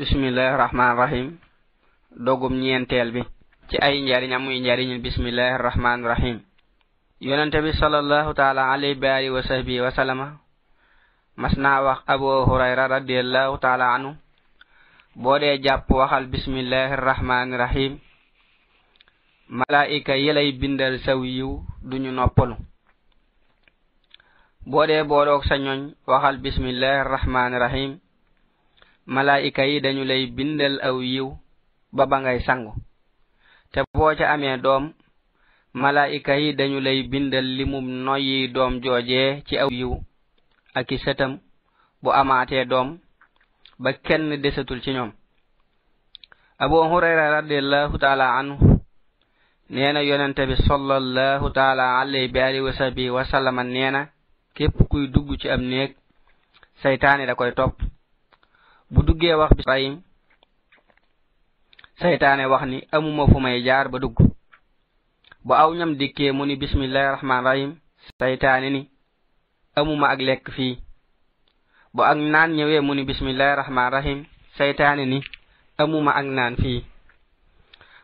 bismillahi rahmani rahim. Dogum ñeenteel bi ci ay njariñ amuy njariñ bismillahi rahmani rahim. Yonente bi salallahu taala alayhi bi alihi wa sahbihi wa sallama mas naa wax abu hurayra radiallahu taala anu boo dee jàpp waxal bismillahi rahmani rahim malaika yelay bindal saw yiw duñu noppalu. Boo dee booloog sa ñoñ waxal bismillahi rahmani rahim malaika yi dañu lay bindal aw yiw ba ba ngay sangu. Te boo ca amee doom malaika yi dañu lay bindal limum noyyi doom joojee ci aw yiw aki sëtam bu amaatee doom ba kenn desatul ci ñoom. Abu hurayra radiallahu taala anhu nee na yonente bi sallallahu taala alayhi bi alihi wa sahbihi wasallama nee na képp kuy dugg ci am néeg seytaane da koy topp. Bu duggee wax bi rahim saytaane wax ni amuma fu may jaar ba dugg. Bu aw ñam dikkee mu ni bismillahi rahman rahim saytaane ni amuma ak lekk fii. Bu ak naan ñëwee mu ni bismillahi rahman rahim saytaane ni amuma ak naan fii.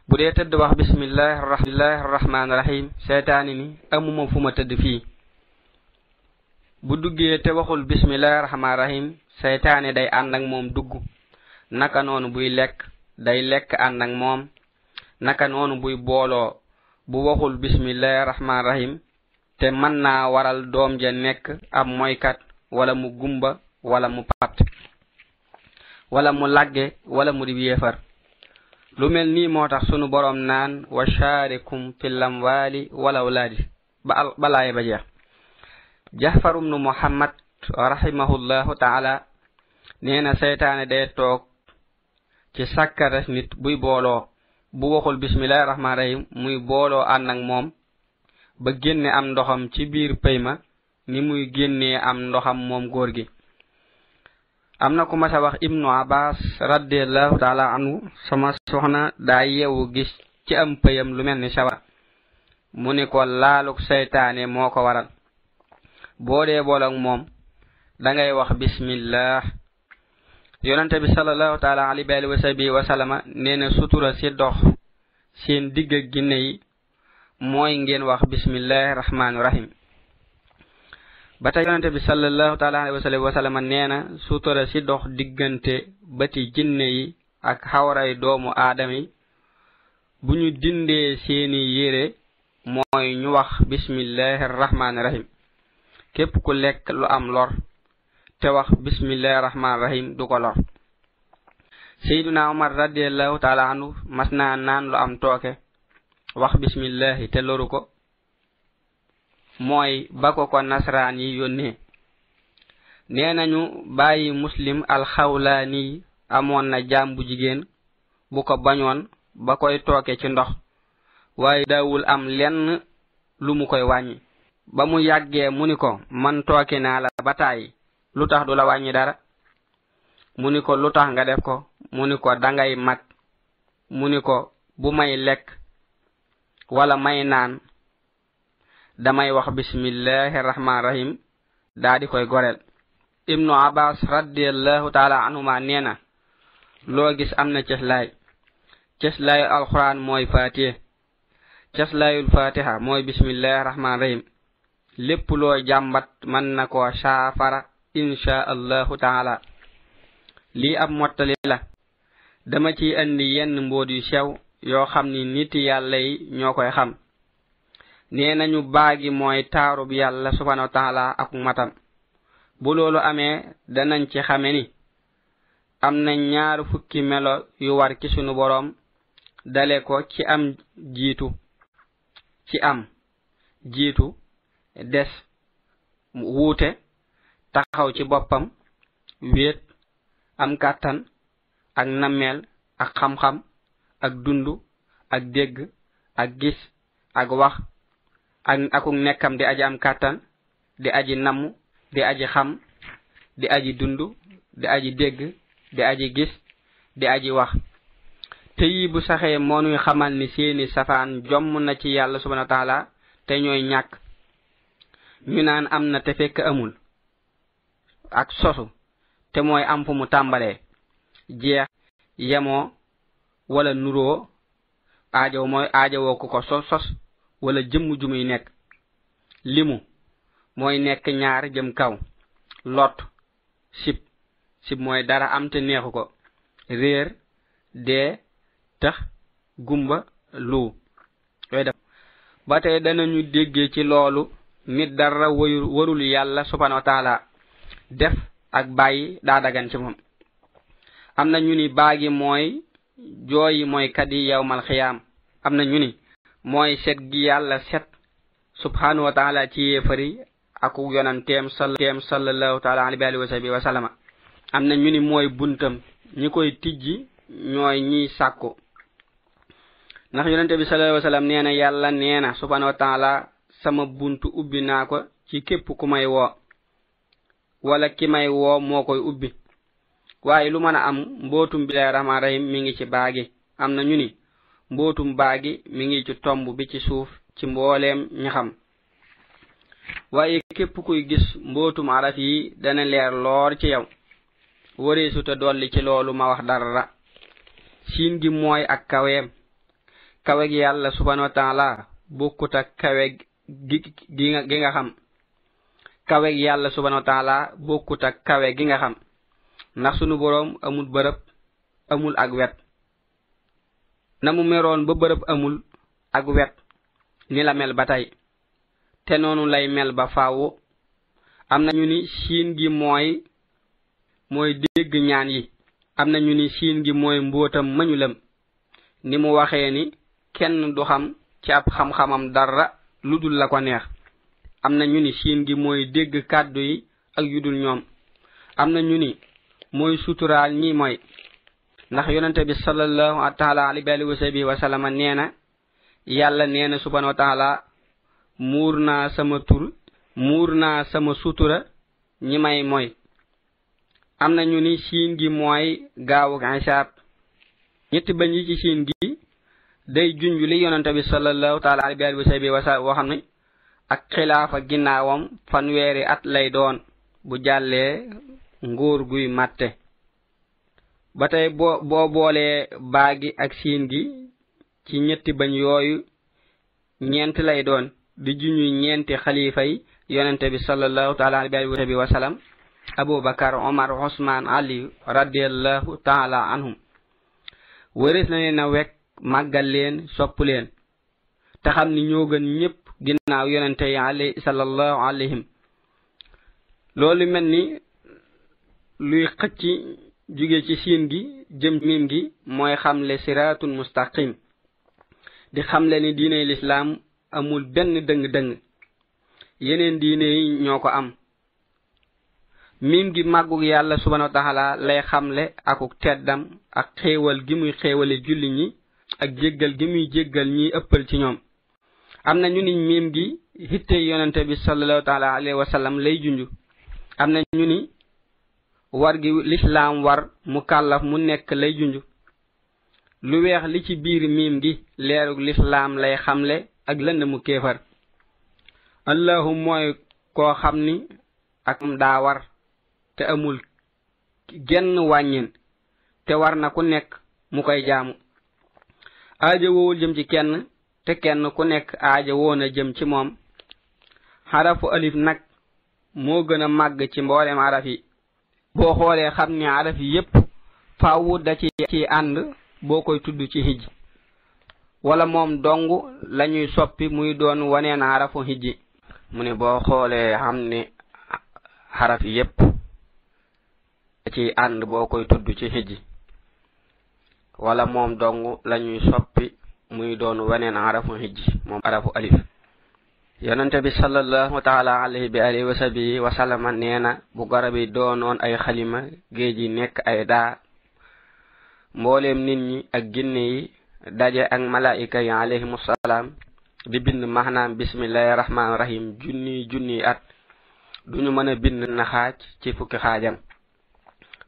Bu dee tëdd wax bismillahi rahman rahim saytaane ni amuma fu ma tëdd fii. bu duggee te waxul bismillahi rahman rahim seytaane day ànd ak moom dugg. Naka noonu buy lekk day lekk ànd ak moom. Naka noonu buy booloo bu waxul bismillahi rahman rahim te mën naa waral doom ja nekk ab moykat wala mu gumba wala mu pat wala mu lagge wala mu dib yéefar. Lu mel nii moo tax sunu boroom naan wa shaarikum fi lamwaali wal awlaadi ba balaay ba jeex. Jahfarum nu muhammad rahimahullahu taala nee seytaane day toog ci sakkara nit buy booloo bu waxul bismillahi rahmaan rahim muy booloo ànd ak moom ba génne am ndoxam ci biir pëy ma ni muy génnee am ndoxam moom góor gi. Am na ku masa wax ibnu abbas radiallahu taala anhu sama soxna daa yeewu gis ci am pëyam lu mel ni sawa mu ni ko laaluk seytaane moo ko waral. Boo dee boolak moom dangay wax bismillah. Yonante bi salallahu taala wa alihi wa sahbihi wa sutura si dox seen digg ak ginne yi mooy ngeen wax bismillahi rahmani rahim ba tey yonante bi salallahu taala alayhi wa wa sallama neena sutura si dox diggante bati jinne yi ak xawray doomu aadama yi bu ñu dindee seeni yére mooy ñu wax bismillahi rahmani rahim képp ku lekk lu am lor te wax bismillahi rahman rahim du ko lor. Seyduna omar radiallahu taala anhu mas naa naan lu am tooke wax bismillahi te loru ko mooy ba ko ko nasraan yi yónnee. Nee nañu bàyyi muslim alxawlaani amoon na jaam bu jigéen bu ko bañoon ba koy tooke ci ndox waaye daawul am lenn lu mu koy wàññi. ba mu yàggee mu ni ko man tooke naa la ba tàyyi lu tax du la wàññi dara? Mu ni ko lu tax nga def ko? Mu ni ko dangay mag mu ni ko bu may lekk wala may naan damay wax bismillahi rahman rahim daa di koy goreel. Ibnu abbas radiallahu taala anhuma nee na loo gis am na ceslaay ceslaayu alquran mooy fatiha ceslaayul fatiha mooy bismillahi rahman rahim lépp loo jàmbat mën na koo saafara insha allahu taala. Lii ab mottali la. Dama ci andi yenn mbóot yu sew yoo xam ni nit yàlla yi ñoo koy xam. Nee nañu baagi mooy taarub yàlla subhanahu wa taala ak matam. Bu loolu amee danañ ci xame ni am na ñaar fukki melo yu war ci sunu boroom dale ko ci am jiitu. Ci am jiitu des wuute taxaw ci boppam wéet am kàttan ak nammeel ak xam-xam ak dund ak dégg ak gis ak wax ak akuk nekkam di aji am kàttan di aji namm di aji xam di aji dund di aji dégg di aji gis di aji wax. Te yi bu saxee moonuy xamal ni seeni safaan jomm na ci yàlla subhanahu wa te ñooy ñàkk. Ñu naan am na te fekk amul. ak sosu te mooy am fu mu tàmbalee. jeex yemoo wala nuroo aajow mooy aajowoo ko ko sos sos wala jëmm jumuy nekk. limu mooy nekk ñaar jëm kaw. lot sib sib mooy dara am te neexu ko. réer dee tax gumba lu ba tey danañu déggee ci loolu nit dara warul yàlla subhanahu wa taala def ak bàyyi daa dagan ci moom. am na ñu ni baagi mooy jooyi mooy yi yawmal xiyaam. am na ñu ni mooy set yàlla set subhanahu wa taala ci yéefari aku yonanteem sallam sallallahu taala alayhi buntam. ñi koy tijji ñooy ñiy sàkku. ndax yonente bi sallallahu alayhi yàlla nee na subhanahu sama buntu ubbi naa ko ci képp ku may woo. Wala ki may woo moo koy ubbi. Waaye lu mën a am mbootum bilaay rahman rahim mi ngi ci baagi. Am na ñu ni mbootum baagi mi ngi ci tomb bi ci suuf ci mbooleem ñaxam waaye képp kuy gis mbootum araf yi dana leer loor ci yow. Wareesu te dolli ci loolu ma wax dara. Siin gi mooy ak kaweem. Kaweg yàlla subhanahu wa taala bokkut ak kaweg gi gi nga gi nga xam. Kawe yàlla subhanahu wa taala bokkut ak kawe gi nga xam. Ndax sunu boroom amul bërëb amul ak wet. Mu meroon ba bërëb amul ak wet ni la mel ba tey. Te noonu lay mel ba faawu am na ñu ni siin gi mooy mooy dégg ñaan yi. Am na ñu ni siin gi mooy mbóotam mañu lëm. Ni mu waxee ni kenn du xam ci ab xam-xamam dara. lu dul la ko neex. Am na ñu ni siin gi mooy dégg kàddu yi ak yu dul ñoom. Am na ñu ni mooy suturaal ñi mooy. Ndax yonente bi salallahu taala alayhi wa alihi sahbihi wa sallama nee na yàlla nee na subhanahu wa taala muur naa sama tur muur naa sama sutura ñi may mooy. Am na ñu ni siin gi mooy gaawuk isaab ñetti bañ yi ci siin gi day junj li yonente bi sallallahu taala alayhi wa sallam wa woo xam ne ak xilaafa ginnaawam fanweeri at lay doon bu jàllee nguur guy màtte. Ba tey boo boo boolee baa gi ak siin gi ci ñetti bañ yooyu ñeent lay doon di junj ñeenti xalifa yi yonente bi sallallahu taala alayhi wa sallam abubakar omar osman ali radiallahu taala anhum. Wëris na ne na wekk màggal leen sopp leen te xam ni ñoo gën ñépp ginnaaw yonente yi alayhi sallallahu loolu mel ni luy xëcc jóge ci siin gi jëm miim gi mooy xamle siratul mustaqim. Di xamle ni diine lislaam amul benn dëng-dëng. Yeneen diine yi ñoo ko am. Miim gi màggug yàlla subhanahu wa taala lay xamle akuk teddam ak xéewal gi muy xéewale julli ñi ak jéggal gi muy jéggal ñi ëppal ci ñoom. Am na ñu ni miim gi hitte yonente bi sallallahu taala alayhi lay junj. Am na ñu ni war gi lislaam war mu kàllaf mu nekk lay junj. Lu weex li ci biir miim gi leerug lislaam lay xamle ak lënd mu kéefar. Allahu mooy koo xam ni ak daa war te amul genn wàññin te war na ku nekk mu koy jaamu. Aaja woowul jëm ci kenn te kenn ku nekk aaja a jëm ci moom. Xarafu alif nag moo gën a màgg ci mboolem araf yi. Boo xoolee xam ne araf yépp faawu da ànd boo koy tudd ci hijj. Wala moom dong lañuy soppi muy doon waneen xarafu hijji mu ne boo xoolee xam ni xaraf yi yépp ci ànd boo koy tudd ci hijji wala moom dong lañuy soppi muy doon weneen arafu hijji moom arafu alif. Yonente bi salallahu taala alayhi bi alihi wasabi sabihi wa nee na bu garab yi doonoon ay xalima géej yi nekk ay daa mbooleem nit ñi ak ginne yi daje ak malaika yi alayhimu salaam di bind maanaam bismillahi rahmaani rahim junni junni at. Duñu mën a bind na xaaj ci fukki xaajam.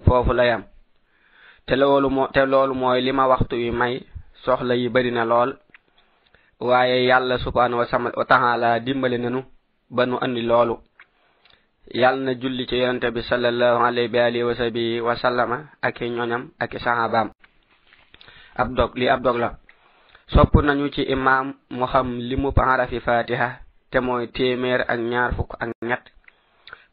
Foofu la yam. te loolu mo te loolu mooy li ma waxtu wi may soxla yi bari na lool. Waaye yàlla subhanahu wa taala dimbali nanu ba nu andi loolu. Yàlla na julli ci yonente bi sallallahu alayhi bi alihi wa sabi wa sallama ak ñoñam ak sahabaam ab dog li ab dog la. Sopp nañu ci imam mu xam limu mu fatiha te mooy téeméer ak ñaar fukk ak ñett.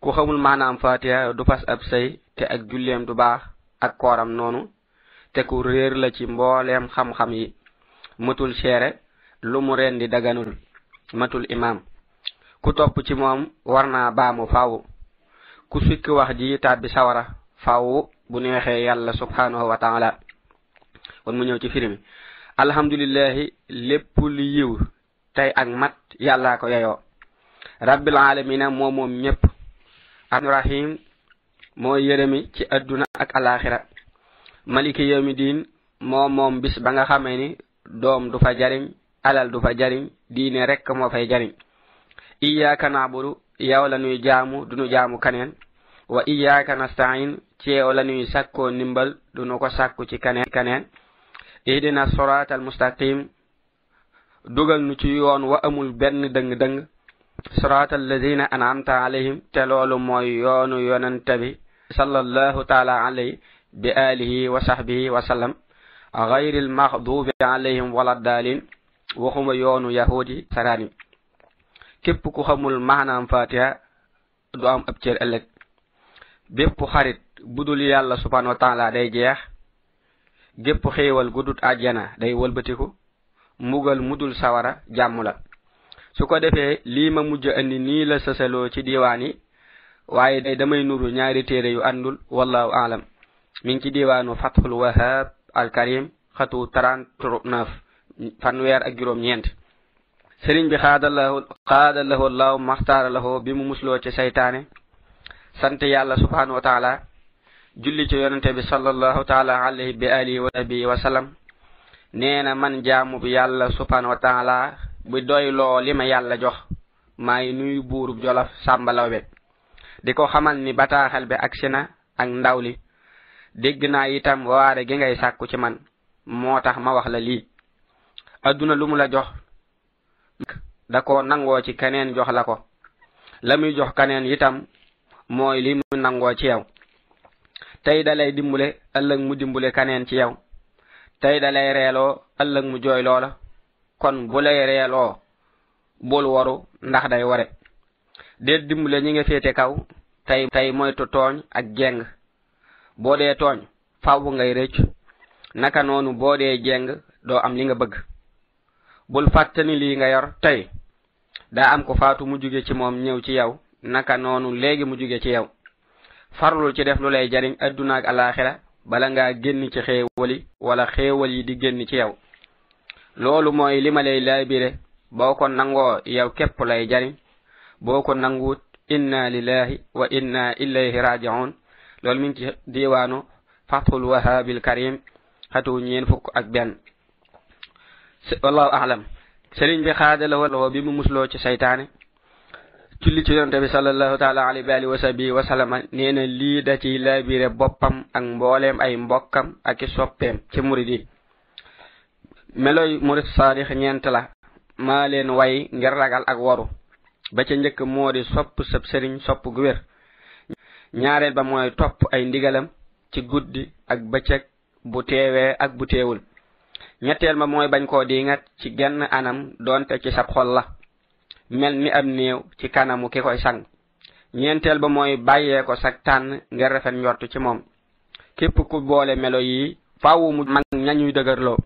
Ku xamul maanaam fatiha du fas ab sëy te ak julleem du baax. Ak kooram noonu te ku réer la ci mbooleem xam-xam yi. Matul seere lu mu rendi daganul matul imaam. Ku topp ci moom war naa baamu faaw ku sukki wax ji tàbbi sawara faaw bu neexee yàlla subhanahu wa taala. Mu ñëw ci firimi alhamdulillahi lépp lu yiw tey ak mat yàllaa ko yeyoo. Rabbil alamina moo moom ñépp. Arrahim moo yërëmi ci adduna ak alaxira maliki yawmi diin moo moom bis ba nga xamee ni doom du fa jariñ alal du fa jariñ diine rekk moo fay jariñ iyyaka na'budu yow la nuy jaamu du jaamu kaneen wa iyyaka nasta'in ci yow la nuy sakko nimbal du nu ko sakku ci kaneen kaneen ihdina sirat al dugal nu ci yoon wa amul benn dëng dëng sirat alladina an'amta alayhim te loolu mooy yoonu yonante bi sallallahu taala alayhi bi alihi wa sahbihi wa sallam غير المغضوب عليهم ولا الضالين waxuma yoonu yahudi sarani képp ku xamul maanaam fatiha du am ab cër ëllëg bépp xarit budul yàlla subhanahu wa taala day jeex gépp xéewal gudut àjjana day wëlbatiku mugal mudul sawara jàmm la su ko defee lii ma mujj andi nii la sësaloo ci diwaan yi waaye day damay nuru ñaari téere yu àndul wallahu alam. Mi ngi ci diwaanu fathul wahab al karim xatu 39 fanweer ak juróom ñeent sëriñ bi xaadalahu xaadalahu allahu maxtaara lahu bi mu musloo ci saytaane sant yàlla subhanahu wa taala julli ci yonente bi sallallahu taala alayhi bi alihi wa sahbihi wa sallam. Nee na man jaamu bi yàlla subhanahu wa taala bu doyloo li ma yàlla jox maay nuyu buurub jolof sàmbalawbe di ko xamal ni bataaxal bi agsi na ak ndaw li dégg naa itam waare gi ngay sàkku ci man. Moo tax ma wax la lii. Adduna lu mu la jox da ko nangoo ci keneen jox la ko. La muy jox keneen itam mooy li mu nangoo ci yow. Tey dalay dimbule ëllëg mu dimbule keneen ci yow. Tey dalay reeloo ëllëg mu jooy loola. Kon bu lay reeloo bul waru ndax day ware. del dimbule ñi nga féete kaw tey tey moytu tooñ ak jeng boo dee tooñ faaw ngay rëcc naka noonu boo dee jeng doo am li nga bëgg. Bul fàttani lii nga yor tey. Daa am ko faatu mu jóge ci moom ñëw ci yow. Naka noonu léegi mu jóge ci yow. Farlul ci def lu lay jariñ adduna ak alaxira bala ngaa génn ci xéewal yi wala xéewal yi di génn ci yow. Loolu mooy li ma lay laabire. Boo ko nangoo yow képp lay jariñ. Boo ko nanguut inna lillahi wa inna ilayhi rajiun loolu mi ngi ci diwaanu fathul wahabil karim xatu ñeen fukk ak benn. Wallahu alam. Sëriñ bi xaadalawoo lawoo bi mu musloo ci saytaane julli ci yonente bi sallallahu taala alayhi wa alihi wa sahbihi wa sallama nee na lii da ciy laabire boppam ak mbooleem ay mbokkam ak i soppeem ci murid yi. Meloy murid saadix ñeent la. Maa leen way ngir ragal ak waru ba ca njëkk moo di sopp sab sëriñ sopp gu wér. Ñaareel ba mooy topp ay ndigalam ci guddi ak bëccëg bu teewee ak bu teewul. Ñetteel ma mooy bañ koo diingat ci genn anam doonte ci sab xol la. Mel ni ab néew ci kanamu ki koy sang. Ñeenteel ba mooy bàyyee ko sag tànn ngir rafet njortu ci moom. Képp ku boole melo yi faawu mu mag ñañuy dëgërloo.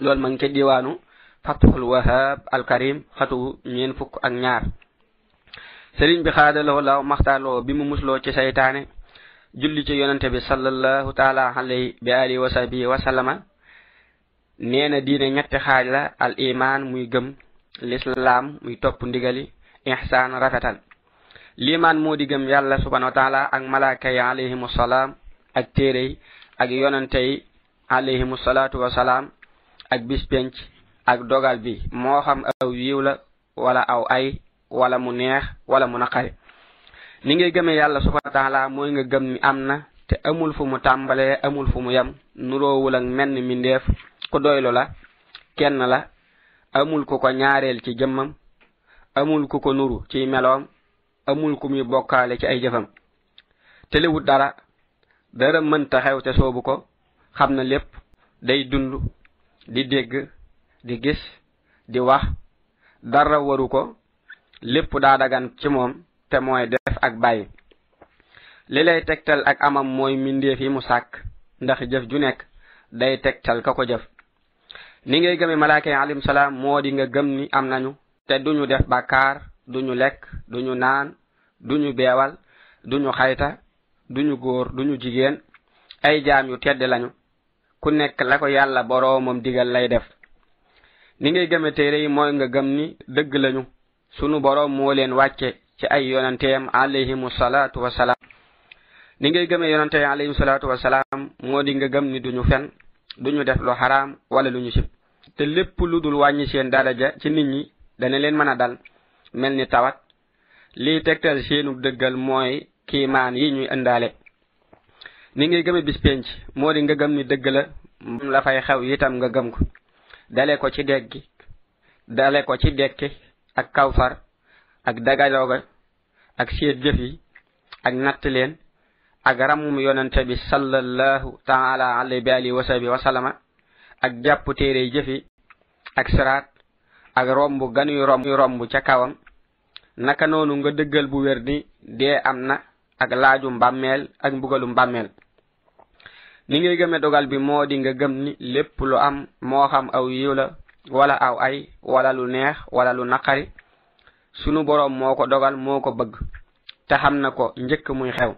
Loolu ma ngi ca diwaanu fathul wahab alkarim xatu ñeen fukk ak ñaar. sëriñ bi xaadaloo law maxtaaloo bi mu musloo ci saytaane julli ci yonante bi sallallahu taala alayhi bi alihi wa sahbihi wa sallama nee na diine ñetti xaaj la al iman muy gëm lislaam muy topp ndigali ihsaan rafetal. Liman moo di gëm yàlla subhanahu wa taala ak malaaka yi alayhimu salaam ak téere yi ak yonante yi alayhimu salaatu wa salaam ak bis penc ak dogal bi. Moo xam aw yiw la wala aw ay wala mu neex wala mu naqari. Ni ngay gëmee yàlla subhanahu wa taala mooy nga gëm ni am na te amul fu mu tàmbalee amul fu mu yem nuroowul ak menn mindeef ku doylu la kenn la amul ku ko ñaareel ci jëmmam amul ku ko nuru ci meloom amul ku muy bokkaale ci ay jëfam. Te dara dara mënta xew te soobu ko xam na lépp day dund di dégg di gis di wax dara waru ko lépp daa dagan ci moom te mooy def ak bàyyi. li lay tegtal ak amam mooy mindeef yi mu sàkk ndax jëf ju nekk day tegtal ka ko jëf. ni ngay gëme malaaka yi moo di nga gëm ni am nañu te duñu def bàkkaar duñu lekk duñu naan duñu beewal duñu xayta duñu góor duñu jigéen. ay jaam yu tedd lañu. ku nekk la ko yàlla boroomam digal lay def. ni ngay gëme téere yi mooy nga gëm ni dëgg lañu. Sunu boroom moo leen wàcce ci ay yonanteem alayhimu salaatu wasalaam ni ngay gëme yonante alayhim salaatu wasalaam moo di nga gëm ni duñu fen duñu def lu xaraam wala lu ñu sib. te lépp lu dul wàññi seen daraja ci nit ñi dana leen mën a dal. mel ni tawat. liy tegtal seenu dëggal mooy kiimaan yi ñuy ëndaale. ni ngay gëme bis penc moo di nga gëm ni dëgg la la fay xew itam nga gëm ko. dale ko ci deggi dale ko ci dekki ak kawfar ak dagalooga ak seet jëf yi ak natt leen ak ramum yonante bi sallallahu taala alayhi bi ak jàpp téere jëfi ak siraat ak romb ganuy romb ca kawam. Naka noonu nga dëggal bu wér ni dee am na ak laaju mbàmmeel ak mbugalu mbàmmeel. Ni ngay gëme dogal bi moo di nga gëm ni lépp lu am moo xam aw yiw la wala aw ay wala lu neex wala lu naqari sunu boroom moo ko dogal moo ko bëgg te xam na ko njëkk muy xew.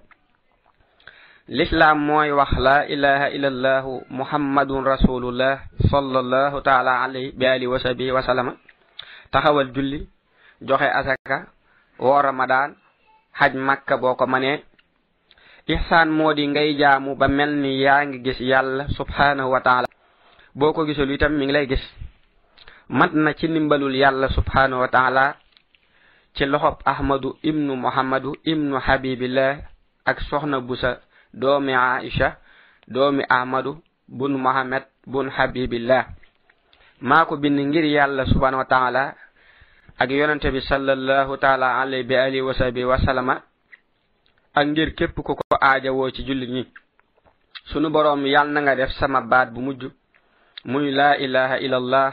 L'islam mooy wax laa ilaha illallahu muhammadun rasulullah sallallahu taala alayhi bi alihi wa sahbihi wa sallama. Taxawal julli joxe asaka woor ramadaan xaj makka boo ko manee ihsaan moo di ngay jaamu ba mel ni yaa ngi gis yàlla subhanahu wa boo ko gisul itam mi ngi lay gis. mat na ci ndimbalul yàlla subhanahu wa taala ci loxob ahmadu ibnu muhammadu ibnu habibillah ak soxna busa doomi aisha doomi ahmadu bun muhammad bun habibillah. Maa ko bind ngir yàlla subhanahu wa taala ak yonente bi sallallahu taala alayhi bi alihi wa sahbi wa salama ak ngir képp ku ko aajawoo ci jullit ñi. Sunu boroom yàl na nga def sama baat bu mujj muy la ilaha illallah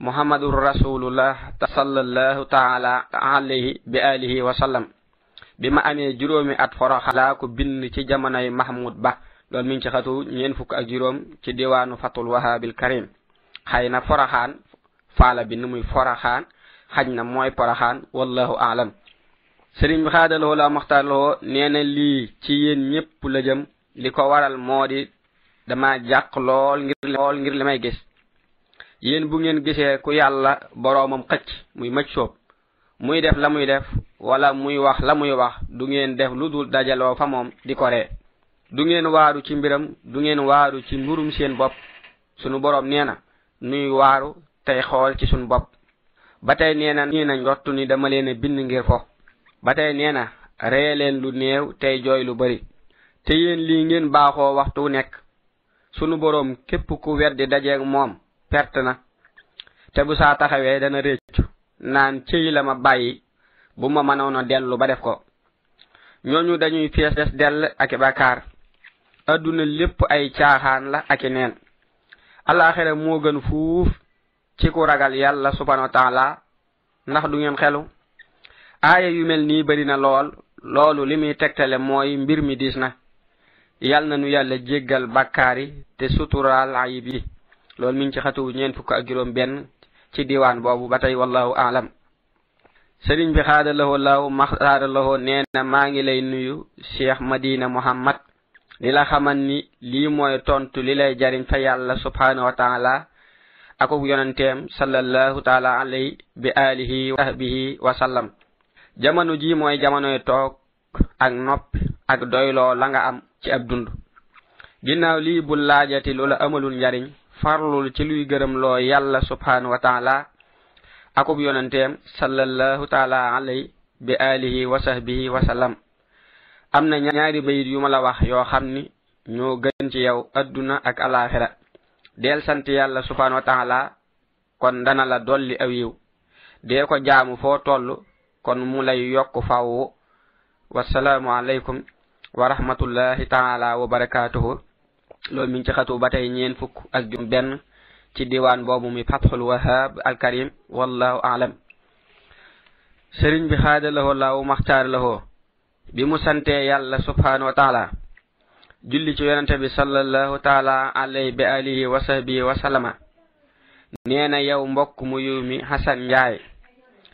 muhammadun rasulullah sallallahu taala alayhi bi alihi wa sallam bi ma amee juróomi at foroxa laa ko bind ci jamonoy mahmud ba loolu mi ngi ci xatu ñeen fukk ak juróom ci diwaanu fatul wahabil karim xëy na foroxaan faala bi ni muy foroxaan xaj na mooy poroxaan wallahu aalam sëriñ bi xaadaloo la maxtarloo nee na lii ci yéen ñépp la jëm li ko waral moo di dama jàq lool ngir lool ngir li may gis yéen bu ngeen gisee ku yàlla boroomam xëcc muy mëc soob muy def la muy def wala muy wax la muy wax du ngeen def lu dul dajaloo fa moom di ko ree. Du ngeen waaru ci mbiram du ngeen waaru ci mburum seen bopp. Sunu boroom nee na nuy waaru tey xool ci sunu bopp. Ba tey nee na nii nañ njott ni dama leen bind ngir fo. Ba tey nee na ree leen lu néew tey jooy lu bari. Te yéen lii ngeen baaxoo waxtu nekk. Sunu boroom képp ku weddi dajeeg moom perte na. Te bu saa taxawee dana réccu naan cëy la ma bàyyi bu ma mënoon a dellu ba def ko. Ñooñu dañuy fees dell ak i bàkkaar. Adduna lépp ay caaxaan la ak i neen. Alaxira moo gën fuuf ci ku ragal yàlla subhanahu wa taala. Ndax du ngeen xelu? Aaya yu mel nii bari na lool. Loolu li muy tegtale mooy mbir mi diis na. Yal na nu yàlla jéggal bàkkaar te suturaal ayib yi. loolu mi ngi ci xatu ñeen fukk ak juróom benn ci diwaan boobu ba tey wallahu aalam. Sëriñ bi xaada lahoo laaw maxaada lahoo nee na maa ngi lay nuyu cheikh madina muhammad. Li la xamal ni lii mooy tontu li lay jariñ fa yàlla subhanahu wa taala akub yonanteem sallallahu taala alay bi alihi wa sahbihi wa sallam. Jamono ji mooy jamonoy toog ak noppi ak doyloo la nga am ci ab dund. Ginnaaw lii bu laajati loola amalul njariñ farlul ci luy gërëm loo yàlla subhanahu wa taala akub yonanteem sallallahu taala alayhi bi alihi wa sahbihi wa sallam. Am na ñaari bayit yu ma la wax yoo xam ni ñoo gën ci yow adduna ak alaxira del sant yàlla subhanahu wa taala kon dana la dolli aw yiw. Dee ko jaamu foo toll kon mu lay yokk fawwu wasalaamu alaykum wa rahmatullahi taala wa barakatuhu loolu mi ngi ci xatu ba tey ñeen fukk ak jum benn ci diwaan boobu mi fathul wahab alkarim wallahu alam. Sëriñ bi xaada lahoo laaw maxtaar lahoo bi mu santee yàlla subhanahu wa taala julli ci yonante bi sallallahu taala alayhi bi alihi wa sahbihi wa sallama nee na yow mbokk mu yiw mi xasan njaay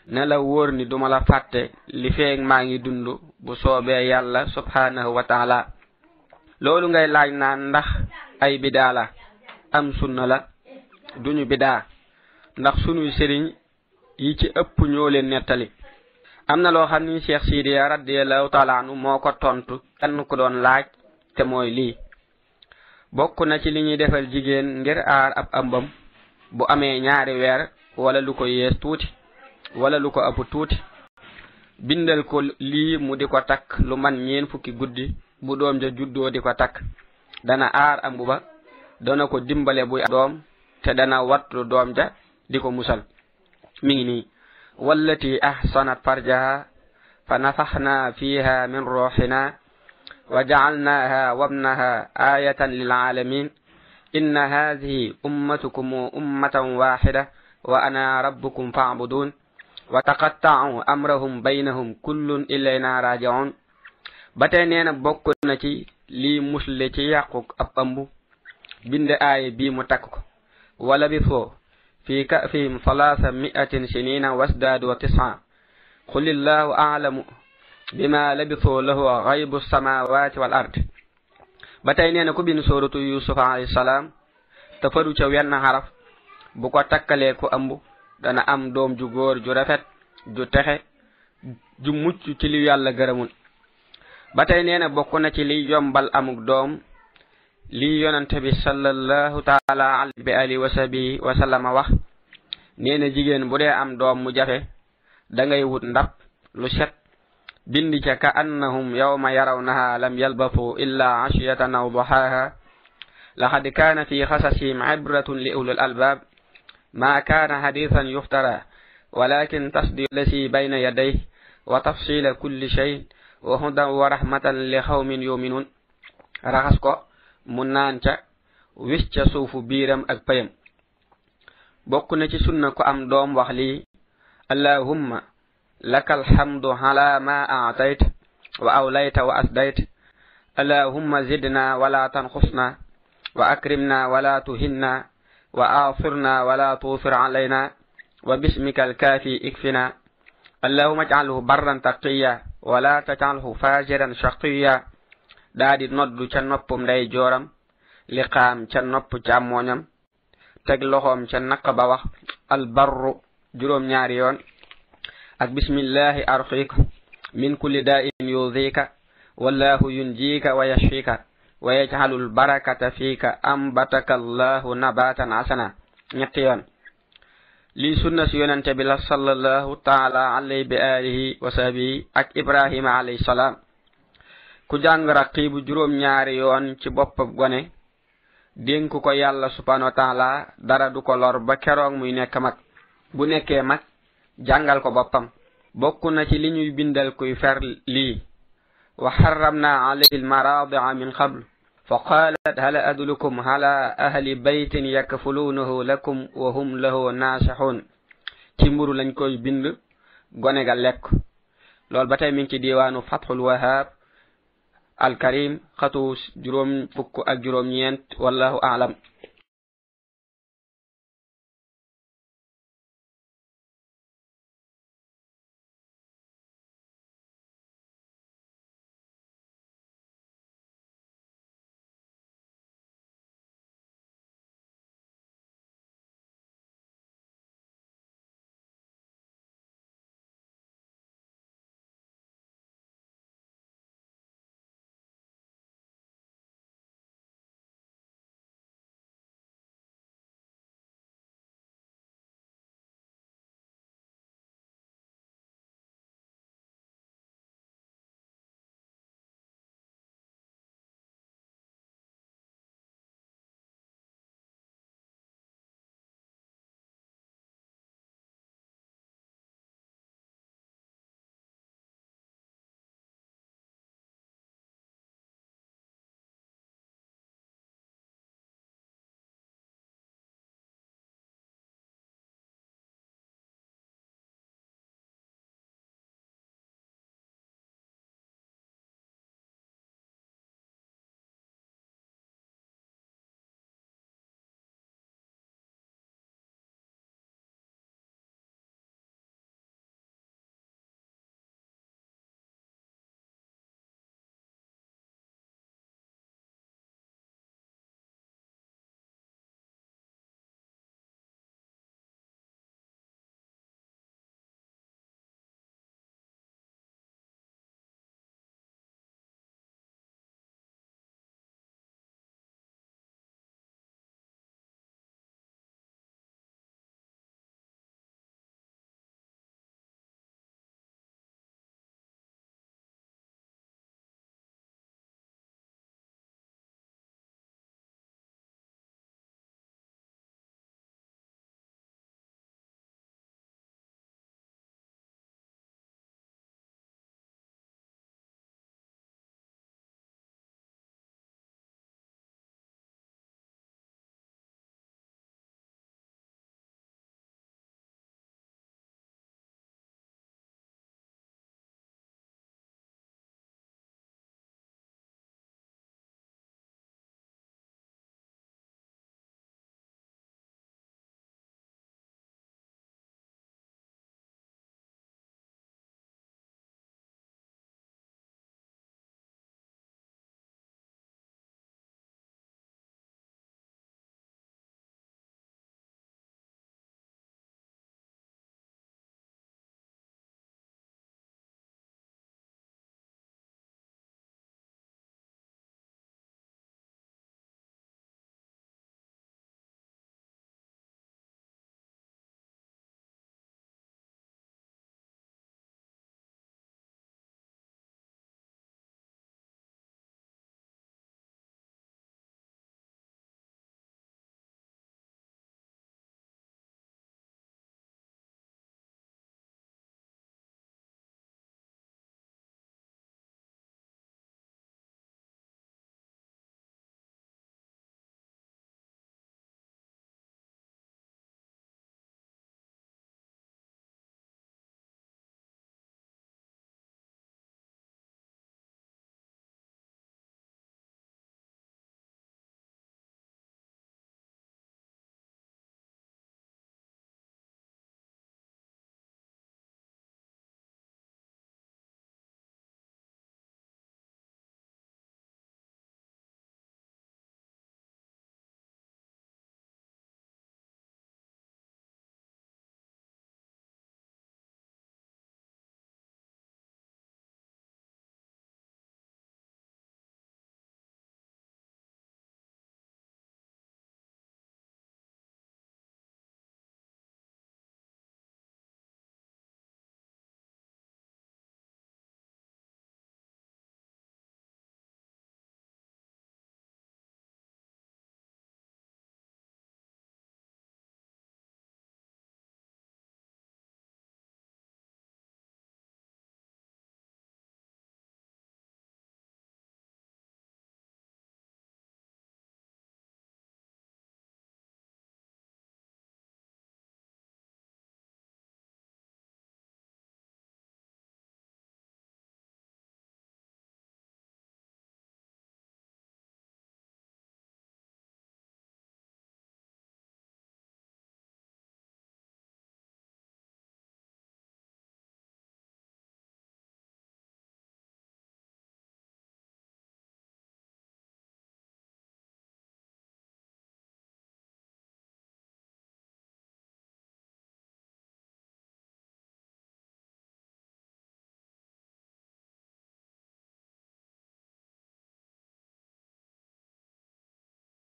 na la wóor ni duma la fàtte li feeg maa ngi dund bu soobee yàlla subhanahu wa taala loolu ngay laaj naan ndax ay bidaa la am sunna la duñu bidaa. Ndax sunuy sëriñ yi ci ëpp ñoo leen nettali. Am na loo xam ni cheikh sidiya radiallahu taala anu moo ko tontu kenn ku doon laaj te mooy lii. Bokk na ci li ñuy defal jigéen ngir aar ab ëmbam bu amee ñaari weer wala lu ko yees tuuti wala lu ko ëpp tuuti. Bindal ko lii mu di ko takk lu man ñeen fukki guddi bu doom ja juddoo di ko takk dana aar ambu ba dana ko dimbale buy doom te dana wattu doom ja di ko musal mi ngi nii wallati ahsanat farjaha fa nafaxna fiha min ruuxina wa jacalnaha wabnaha ayatan lilcalamin inna hadihi ummatukum ummatan waxida wa ana rabbukum wa taqattacu amrahum baynahum kullun ilayna rajiun ba tey nee na bokk na ci lii musle ci yàqu ab ëmb bind aaye bii mu takk ko. Wala bi foo fi kafihim salaasa mi'atin sinina wasdaad wa tisaa. Qul illahu aalamu bima labithoo lahu gaybu samawati wal ard. Ba tey nee na ku bind sooratu yusuf alayhi salaam te faru ca wenn xaraf bu ko takkalee ku ëmb dana am doom ju góor ju rafet ju texe ju mucc ci li yàlla gërëmul. Yonante bi sallallahu taala bi alihi wa sahbihi wa sallama wax neena jigéen bu dee am doom mu jafe da ngay wut ndab lu set bindi ca ka annahum yawma yarawnaha lam yalbathu illa ashiyatan aw duhaha لقد كان في خصصهم عبرة لأولي الألباب ما كان حديثا يفترى ولكن تصديق الذي بين يديه وتفصيل كل شيء وهدى ورحمة لقوم يؤمنون رخصكو mu naan ca wis ca suufu biiram ak payam bokk na ci sunna ko am doom wax lii allahumma laka alhamdu ala ma aatayt wa awlayta wa asdayt allahumma zidna wala tanqusna wa akrimna wala tuhinna wa aafirna wala tuufir alayna wa bismika alkaafi ikfina allahumma ijcalhu barran taqiya wala tajcalhu fajiran shaqiya daa di noddu ca noppum ndey jooram liqaam ca nopp càmmooñam teg loxoom ca naq ba wax albarru juróom ñaari yoon ak bismillahi arqiika min kulli daa'in yudhiika wallahu yunjiika wa yashfika wa yajcalu lbarakata fiika ambataka allahu nabatan hasana ñetti yoon lii sunna si yonente bi la sallallahu taala alayhi bi alihi wa sahbihi ak ibrahima alayhi salaam. Ku jàng raqiibu juróom ñaari yoon ci boppam gone dénk ko yàlla subhanahu wa taala dara du ko lor ba keroog muy nekk mag. Bu nekkee mag jàngal ko boppam. Bokk na ci li ñuy bindal kuy fer lii. Wa harramna alayhi almaradia min qabl. فقالت هل أدلكم على أهل بيت يكفلونه لكم وهم له ناصحون ci mburu lañ koy bind gone ga lekk loolu ba tey mi ngi ci diwaanu fathul wahab al karim xatu juróom fukk ak juróom ñeent wallahu aalam